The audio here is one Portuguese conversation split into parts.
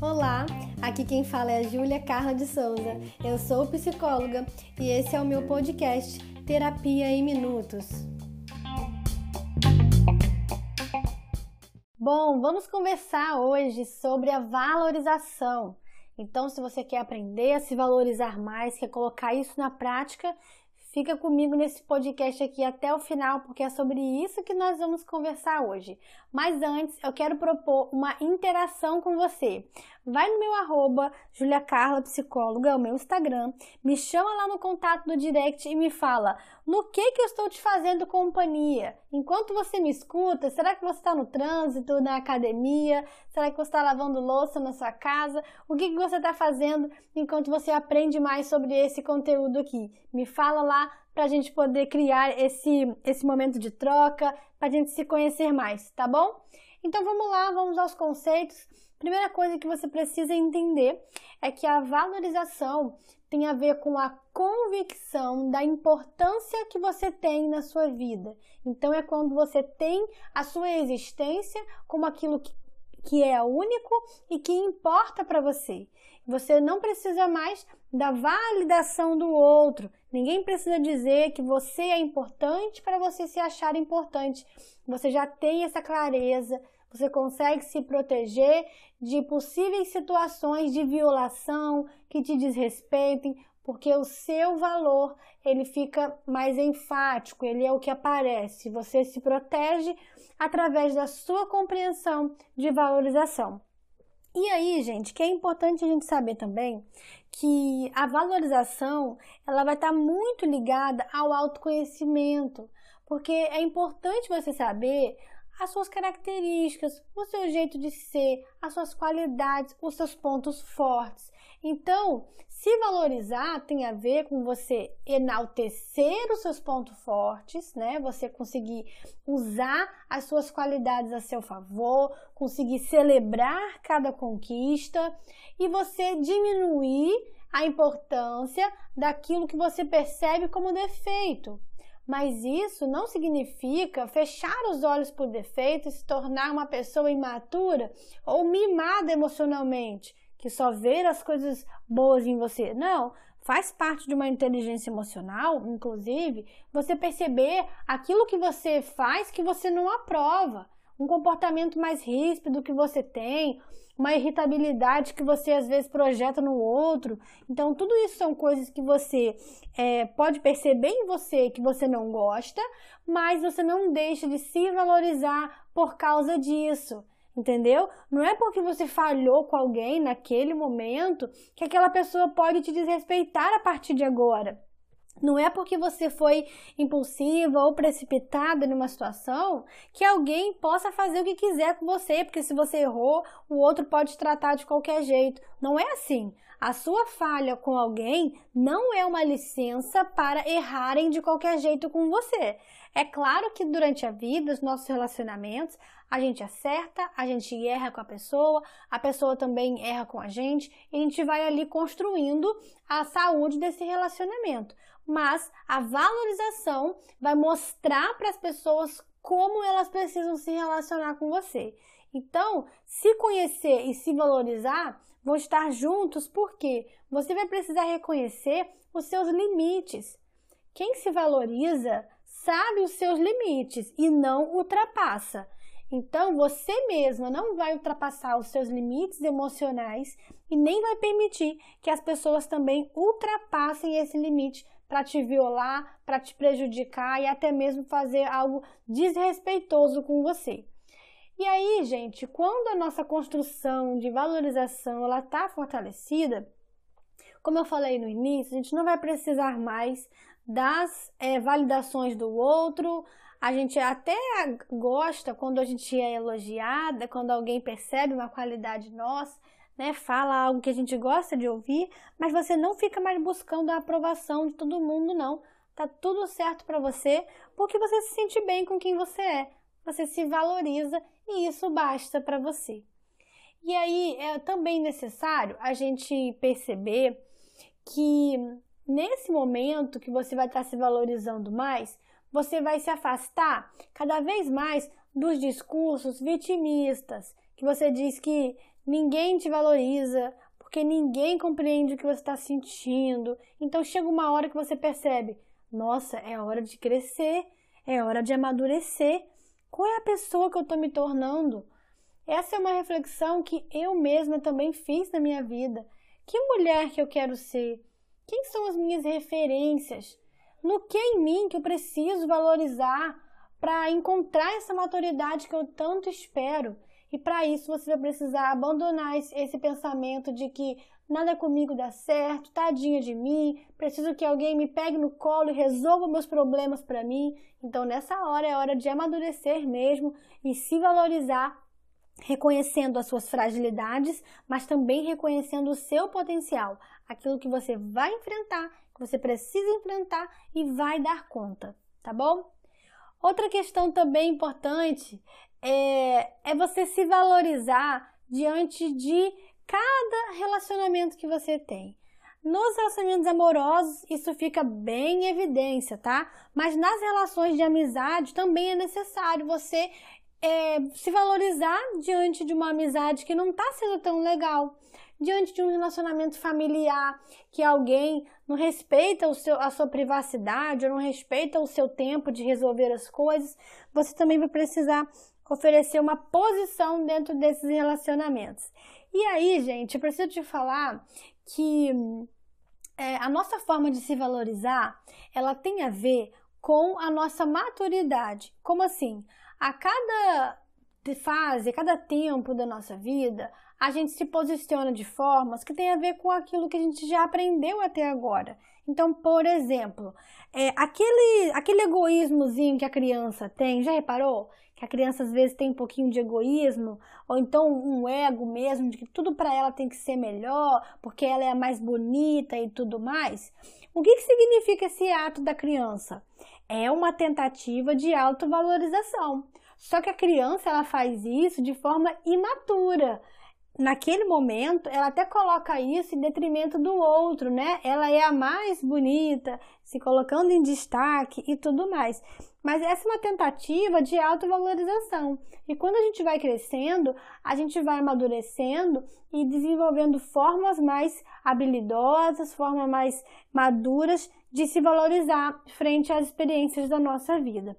Olá, aqui quem fala é a Júlia Carla de Souza. Eu sou psicóloga e esse é o meu podcast Terapia em Minutos. Bom, vamos conversar hoje sobre a valorização. Então, se você quer aprender a se valorizar mais, quer colocar isso na prática, Fica comigo nesse podcast aqui até o final, porque é sobre isso que nós vamos conversar hoje. Mas antes, eu quero propor uma interação com você. Vai no meu arroba, Carla Psicóloga, é o meu Instagram, me chama lá no contato do direct e me fala no que que eu estou te fazendo companhia. Enquanto você me escuta, será que você está no trânsito, na academia? Será que você está lavando louça na sua casa? O que, que você está fazendo enquanto você aprende mais sobre esse conteúdo aqui? Me fala lá para a gente poder criar esse, esse momento de troca, para a gente se conhecer mais, tá bom? Então vamos lá, vamos aos conceitos. Primeira coisa que você precisa entender é que a valorização tem a ver com a convicção da importância que você tem na sua vida. Então é quando você tem a sua existência como aquilo que, que é único e que importa para você. Você não precisa mais da validação do outro. Ninguém precisa dizer que você é importante para você se achar importante. Você já tem essa clareza, você consegue se proteger de possíveis situações de violação que te desrespeitem, porque o seu valor ele fica mais enfático, ele é o que aparece. Você se protege através da sua compreensão de valorização. E aí, gente, que é importante a gente saber também que a valorização ela vai estar muito ligada ao autoconhecimento, porque é importante você saber as suas características, o seu jeito de ser, as suas qualidades, os seus pontos fortes. Então, se valorizar tem a ver com você enaltecer os seus pontos fortes, né? Você conseguir usar as suas qualidades a seu favor, conseguir celebrar cada conquista e você diminuir a importância daquilo que você percebe como defeito. Mas isso não significa fechar os olhos por defeito e se tornar uma pessoa imatura ou mimada emocionalmente, que só vê as coisas boas em você. Não, faz parte de uma inteligência emocional, inclusive, você perceber aquilo que você faz que você não aprova, um comportamento mais ríspido que você tem, uma irritabilidade que você às vezes projeta no outro. Então, tudo isso são coisas que você é, pode perceber em você que você não gosta, mas você não deixa de se valorizar por causa disso. Entendeu? Não é porque você falhou com alguém naquele momento que aquela pessoa pode te desrespeitar a partir de agora. Não é porque você foi impulsiva ou precipitada numa situação que alguém possa fazer o que quiser com você, porque se você errou, o outro pode te tratar de qualquer jeito. Não é assim. A sua falha com alguém não é uma licença para errarem de qualquer jeito com você. É claro que durante a vida, os nossos relacionamentos, a gente acerta, a gente erra com a pessoa, a pessoa também erra com a gente, e a gente vai ali construindo a saúde desse relacionamento. Mas a valorização vai mostrar para as pessoas como elas precisam se relacionar com você. Então, se conhecer e se valorizar vão estar juntos porque você vai precisar reconhecer os seus limites. Quem se valoriza sabe os seus limites e não ultrapassa. Então, você mesma não vai ultrapassar os seus limites emocionais e nem vai permitir que as pessoas também ultrapassem esse limite para te violar, para te prejudicar e até mesmo fazer algo desrespeitoso com você. E aí, gente, quando a nossa construção de valorização ela está fortalecida, como eu falei no início, a gente não vai precisar mais das é, validações do outro. A gente até gosta quando a gente é elogiada, quando alguém percebe uma qualidade nossa, né? Fala algo que a gente gosta de ouvir, mas você não fica mais buscando a aprovação de todo mundo, não. Tá tudo certo para você, porque você se sente bem com quem você é. Você se valoriza e isso basta para você. E aí é também necessário a gente perceber que nesse momento que você vai estar se valorizando mais, você vai se afastar cada vez mais dos discursos vitimistas, que você diz que ninguém te valoriza, porque ninguém compreende o que você está sentindo. Então chega uma hora que você percebe: nossa, é hora de crescer, é hora de amadurecer. Qual é a pessoa que eu estou me tornando? Essa é uma reflexão que eu mesma também fiz na minha vida. Que mulher que eu quero ser? Quem são as minhas referências? No que em mim que eu preciso valorizar para encontrar essa maturidade que eu tanto espero? E para isso você vai precisar abandonar esse, pensamento de que nada comigo dá certo, tadinha de mim, preciso que alguém me pegue no colo e resolva meus problemas para mim. Então nessa hora é hora de amadurecer mesmo e se valorizar, reconhecendo as suas fragilidades, mas também reconhecendo o seu potencial, aquilo que você vai enfrentar, que você precisa enfrentar e vai dar conta, tá bom? Outra questão também importante é, é você se valorizar diante de cada relacionamento que você tem. Nos relacionamentos amorosos, isso fica bem em evidência, tá? Mas nas relações de amizade também é necessário você é, se valorizar diante de uma amizade que não está sendo tão legal, diante de um relacionamento familiar que alguém não respeita o seu, a sua privacidade ou não respeita o seu tempo de resolver as coisas, você também vai precisar oferecer uma posição dentro desses relacionamentos. E aí, gente, eu preciso te falar que é, a nossa forma de se valorizar, ela tem a ver com a nossa maturidade. Como assim? A cada fase, a cada tempo da nossa vida, a gente se posiciona de formas que tem a ver com aquilo que a gente já aprendeu até agora. Então, por exemplo, é, aquele, aquele egoísmozinho que a criança tem, já reparou? que a criança às vezes tem um pouquinho de egoísmo, ou então um ego mesmo, de que tudo para ela tem que ser melhor, porque ela é a mais bonita e tudo mais. O que, que significa esse ato da criança? É uma tentativa de autovalorização. Só que a criança ela faz isso de forma imatura naquele momento, ela até coloca isso em detrimento do outro, né? Ela é a mais bonita, se colocando em destaque e tudo mais. Mas essa é uma tentativa de autovalorização. E quando a gente vai crescendo, a gente vai amadurecendo e desenvolvendo formas mais habilidosas, formas mais maduras de se valorizar frente às experiências da nossa vida.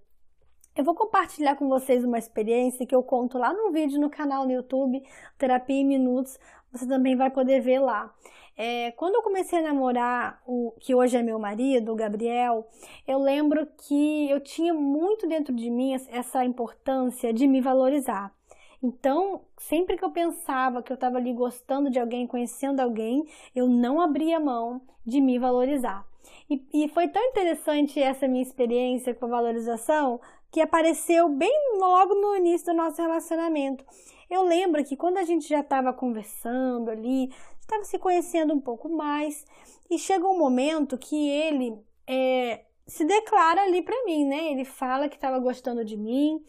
Eu vou compartilhar com vocês uma experiência que eu conto lá no vídeo no canal no YouTube, Terapia em Minutos. Você também vai poder ver lá. É, quando eu comecei a namorar o que hoje é meu marido, o Gabriel, eu lembro que eu tinha muito dentro de mim essa importância de me valorizar. Então, sempre que eu pensava que eu estava ali gostando de alguém, conhecendo alguém, eu não abria mão de me valorizar. E, e, foi tão interessante essa minha experiência com a valorização que apareceu bem logo no início do nosso relacionamento. Eu lembro que quando a gente já estava conversando ali, estava se conhecendo um pouco mais, e chega um momento que ele é, se declara ali para mim, né? Ele fala que estava gostando de mim,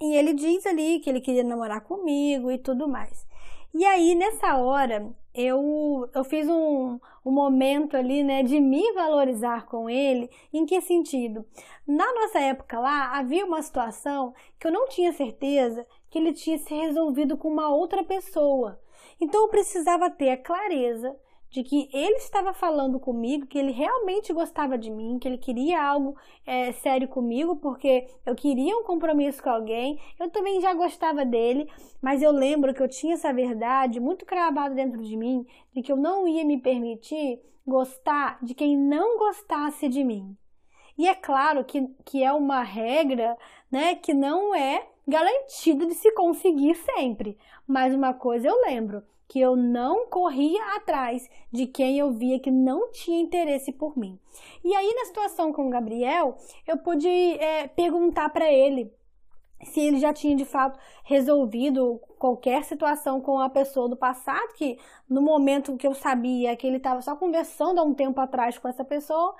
e ele diz ali que ele queria namorar comigo e tudo mais. E aí, nessa hora, eu, eu fiz um, um momento ali, né, de me valorizar com ele. Em que sentido? Na nossa época lá, havia uma situação que eu não tinha certeza que ele tinha se resolvido com uma outra pessoa. Então, eu precisava ter a clareza de que ele estava falando comigo, que ele realmente gostava de mim, que ele queria algo é, sério comigo, porque eu queria um compromisso com alguém. Eu também já gostava dele, mas eu lembro que eu tinha essa verdade muito cravada dentro de mim, de que eu não ia me permitir gostar de quem não gostasse de mim. E é claro que, que é uma regra né, que não é garantida de se conseguir sempre. Mas uma coisa eu lembro, que eu não corria atrás de quem eu via que não tinha interesse por mim. E aí, na situação com o Gabriel, eu pude é, perguntar para ele se ele já tinha de fato resolvido qualquer situação com a pessoa do passado, que no momento que eu sabia que ele estava só conversando há um tempo atrás com essa pessoa,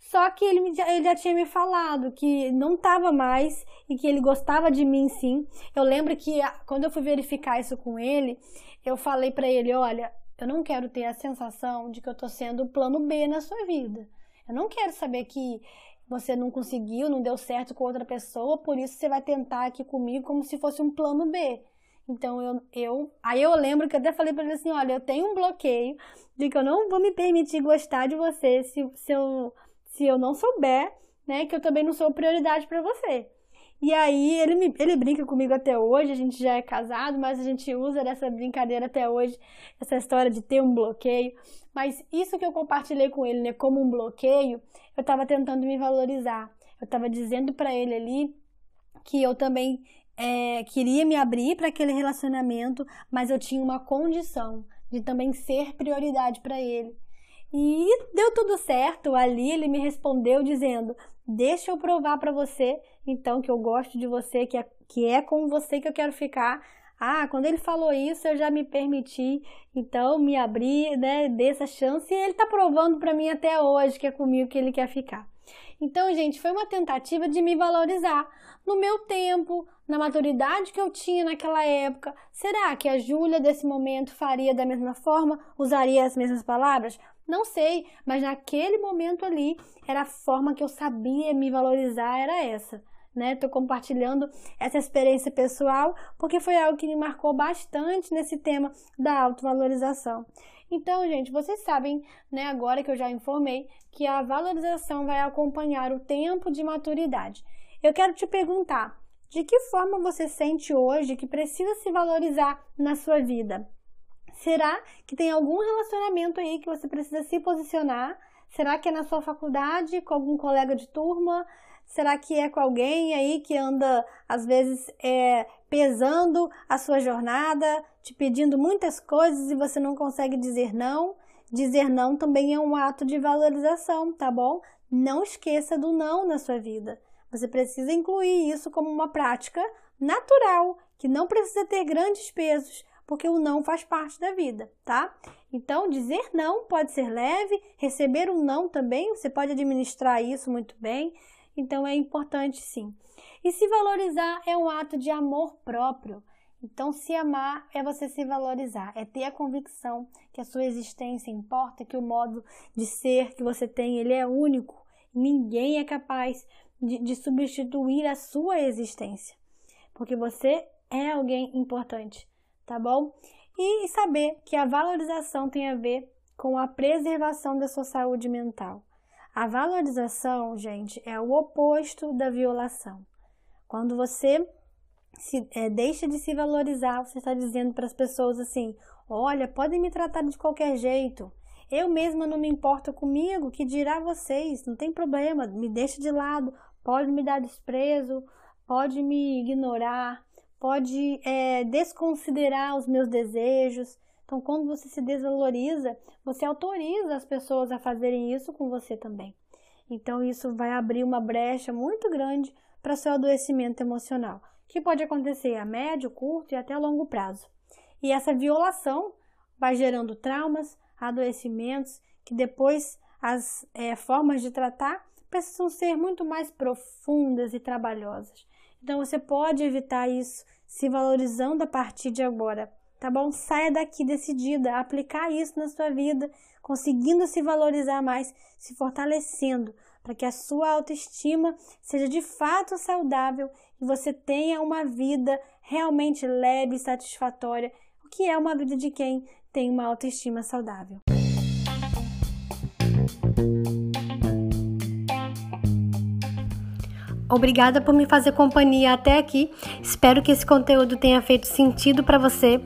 só que ele, ele já tinha me falado que não estava mais e que ele gostava de mim sim. Eu lembro que quando eu fui verificar isso com ele, eu falei para ele: olha, eu não quero ter a sensação de que eu tô sendo o plano B na sua vida. Eu não quero saber que você não conseguiu, não deu certo com outra pessoa, por isso você vai tentar aqui comigo como se fosse um plano B. Então eu, eu aí eu lembro que eu até falei para ele assim, olha, eu tenho um bloqueio de que eu não vou me permitir gostar de você se, se eu se eu não souber, né, que eu também não sou prioridade para você. E aí ele, me, ele brinca comigo até hoje, a gente já é casado, mas a gente usa dessa brincadeira até hoje, essa história de ter um bloqueio. Mas isso que eu compartilhei com ele, né, como um bloqueio, eu estava tentando me valorizar. Eu estava dizendo para ele ali que eu também é, queria me abrir para aquele relacionamento, mas eu tinha uma condição de também ser prioridade para ele. E deu tudo certo. Ali ele me respondeu dizendo: Deixa eu provar para você, então, que eu gosto de você, que é, que é com você que eu quero ficar. Ah, quando ele falou isso, eu já me permiti, então me abri, né, dessa chance, e ele tá provando para mim até hoje que é comigo que ele quer ficar. Então, gente, foi uma tentativa de me valorizar no meu tempo, na maturidade que eu tinha naquela época. Será que a Júlia desse momento faria da mesma forma? Usaria as mesmas palavras? Não sei, mas naquele momento ali era a forma que eu sabia me valorizar, era essa. Né? Tô compartilhando essa experiência pessoal porque foi algo que me marcou bastante nesse tema da autovalorização. Então, gente, vocês sabem, né, agora que eu já informei, que a valorização vai acompanhar o tempo de maturidade. Eu quero te perguntar, de que forma você sente hoje que precisa se valorizar na sua vida? Será que tem algum relacionamento aí que você precisa se posicionar? Será que é na sua faculdade, com algum colega de turma? Será que é com alguém aí que anda, às vezes, é, pesando a sua jornada, te pedindo muitas coisas e você não consegue dizer não? Dizer não também é um ato de valorização, tá bom? Não esqueça do não na sua vida. Você precisa incluir isso como uma prática natural, que não precisa ter grandes pesos, porque o não faz parte da vida, tá? Então, dizer não pode ser leve, receber um não também, você pode administrar isso muito bem, então é importante sim. E se valorizar é um ato de amor próprio. Então, se amar é você se valorizar, é ter a convicção que a sua existência importa, que o modo de ser que você tem, ele é único. Ninguém é capaz de, de substituir a sua existência, porque você é alguém importante tá bom? E saber que a valorização tem a ver com a preservação da sua saúde mental. A valorização, gente, é o oposto da violação. Quando você se, é, deixa de se valorizar, você está dizendo para as pessoas assim: olha, podem me tratar de qualquer jeito. Eu mesma não me importo comigo, que dirá vocês, não tem problema, me deixa de lado, pode me dar desprezo, pode me ignorar, pode é, desconsiderar os meus desejos. Então, quando você se desvaloriza, você autoriza as pessoas a fazerem isso com você também. Então, isso vai abrir uma brecha muito grande para seu adoecimento emocional, que pode acontecer a médio, curto e até longo prazo. E essa violação vai gerando traumas, adoecimentos, que depois as é, formas de tratar precisam ser muito mais profundas e trabalhosas. Então você pode evitar isso se valorizando a partir de agora, tá bom? Saia daqui decidida a aplicar isso na sua vida, conseguindo se valorizar mais, se fortalecendo, para que a sua autoestima seja de fato saudável e você tenha uma vida realmente leve e satisfatória, o que é uma vida de quem tem uma autoestima saudável. Obrigada por me fazer companhia até aqui. Espero que esse conteúdo tenha feito sentido para você.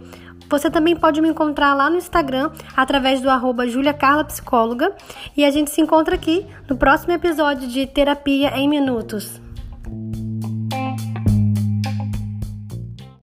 Você também pode me encontrar lá no Instagram através do arroba. E a gente se encontra aqui no próximo episódio de Terapia em Minutos.